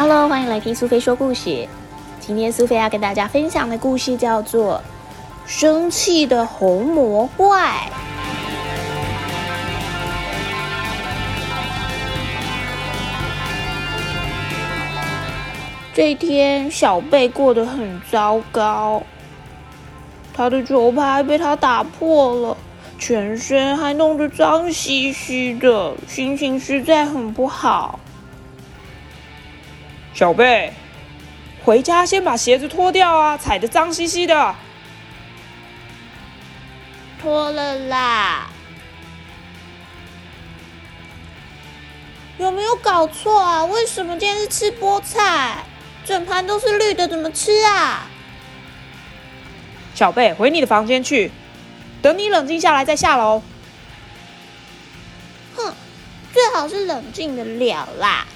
Hello，欢迎来听苏菲说故事。今天苏菲要跟大家分享的故事叫做《生气的红魔怪》。这天，小贝过得很糟糕，他的球拍被他打破了，全身还弄得脏兮兮的，心情实在很不好。小贝，回家先把鞋子脱掉啊！踩得脏兮兮的。脱了啦！有没有搞错啊？为什么今天是吃菠菜？整盘都是绿的，怎么吃啊？小贝，回你的房间去，等你冷静下来再下楼。哼，最好是冷静的了啦。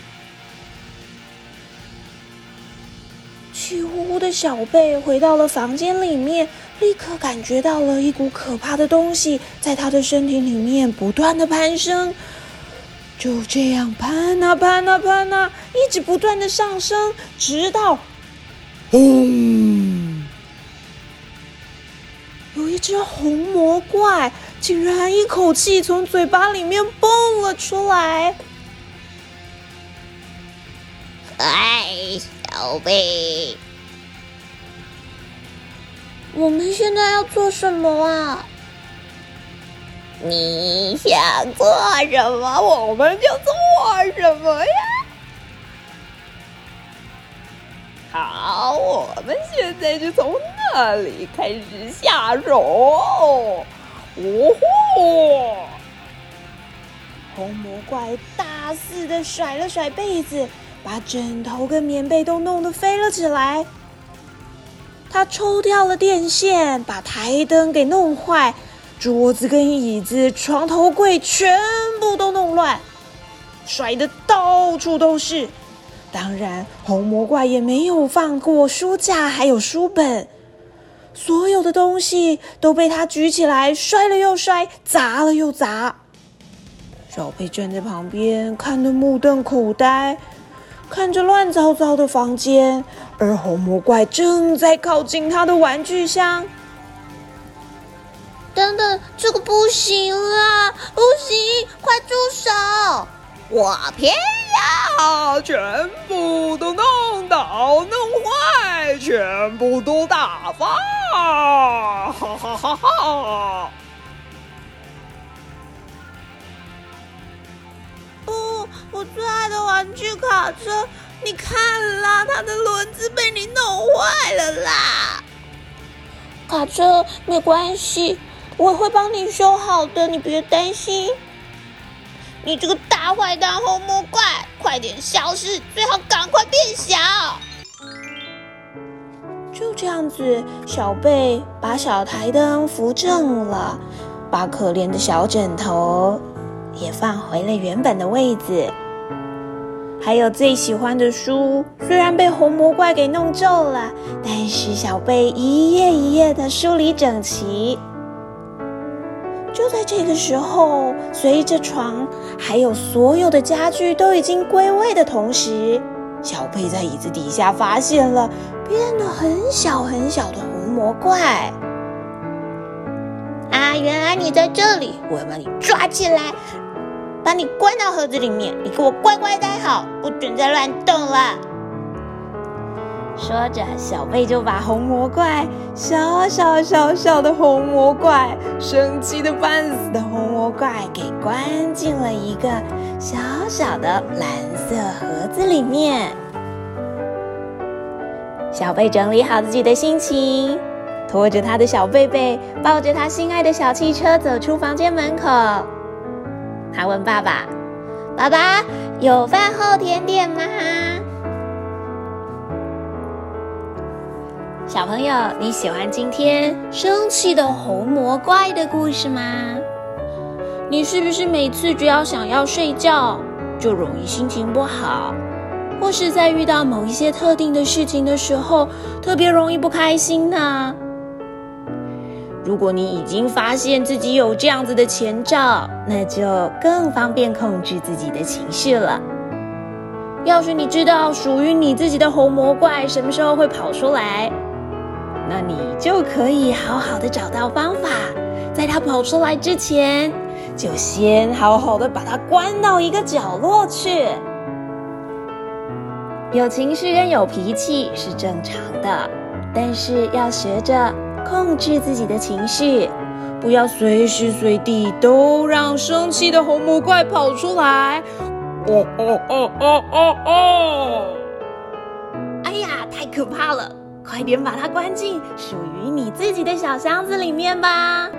气呼呼的小贝回到了房间里面，立刻感觉到了一股可怕的东西在他的身体里面不断的攀升，就这样攀啊攀啊攀啊，一直不断的上升，直到，轰！有一只红魔怪竟然一口气从嘴巴里面蹦了出来，哎。小贝，我们现在要做什么啊？你想做什么，我们就做什么呀！好，我们现在就从那里开始下手。哦吼！红魔怪大肆的甩了甩被子。把枕头跟棉被都弄得飞了起来。他抽掉了电线，把台灯给弄坏，桌子跟椅子、床头柜全部都弄乱，摔得到处都是。当然，红魔怪也没有放过书架还有书本，所有的东西都被他举起来摔了又摔，砸了又砸。小佩站在旁边看得目瞪口呆。看着乱糟糟的房间，而红魔怪正在靠近他的玩具箱。等等，这个不行啊！不行，快住手！我偏要全部都弄倒、弄坏，全部都打发！哈哈哈哈！我最爱的玩具卡车，你看啦，它的轮子被你弄坏了啦！卡车没关系，我会帮你修好的，你别担心。你这个大坏蛋红魔怪，快点消失，最好赶快变小。就这样子，小贝把小台灯扶正了，把可怜的小枕头也放回了原本的位置。还有最喜欢的书，虽然被红魔怪给弄皱了，但是小贝一页一页的梳理整齐。就在这个时候，随着床还有所有的家具都已经归位的同时，小贝在椅子底下发现了变得很小很小的红魔怪。啊，原来你在这里！我要把你抓起来。把你关到盒子里面，你给我乖乖待好，不准再乱动了。说着，小贝就把红魔怪，小小小小的红魔怪，生气的半死的红魔怪，给关进了一个小小的蓝色盒子里面。小贝整理好自己的心情，拖着他的小贝贝，抱着他心爱的小汽车，走出房间门口。他问爸爸：“爸爸，有饭后甜点吗？”小朋友，你喜欢今天生气的红魔怪的故事吗？你是不是每次只要想要睡觉，就容易心情不好，或是在遇到某一些特定的事情的时候，特别容易不开心呢？如果你已经发现自己有这样子的前兆，那就更方便控制自己的情绪了。要是你知道属于你自己的红魔怪什么时候会跑出来，那你就可以好好的找到方法，在它跑出来之前，就先好好的把它关到一个角落去。有情绪跟有脾气是正常的，但是要学着控制自己的情绪，不要随时随地都让生气的红魔怪跑出来。哦哦哦哦哦哦！哎呀，太可怕了！快点把它关进属于你自己的小箱子里面吧。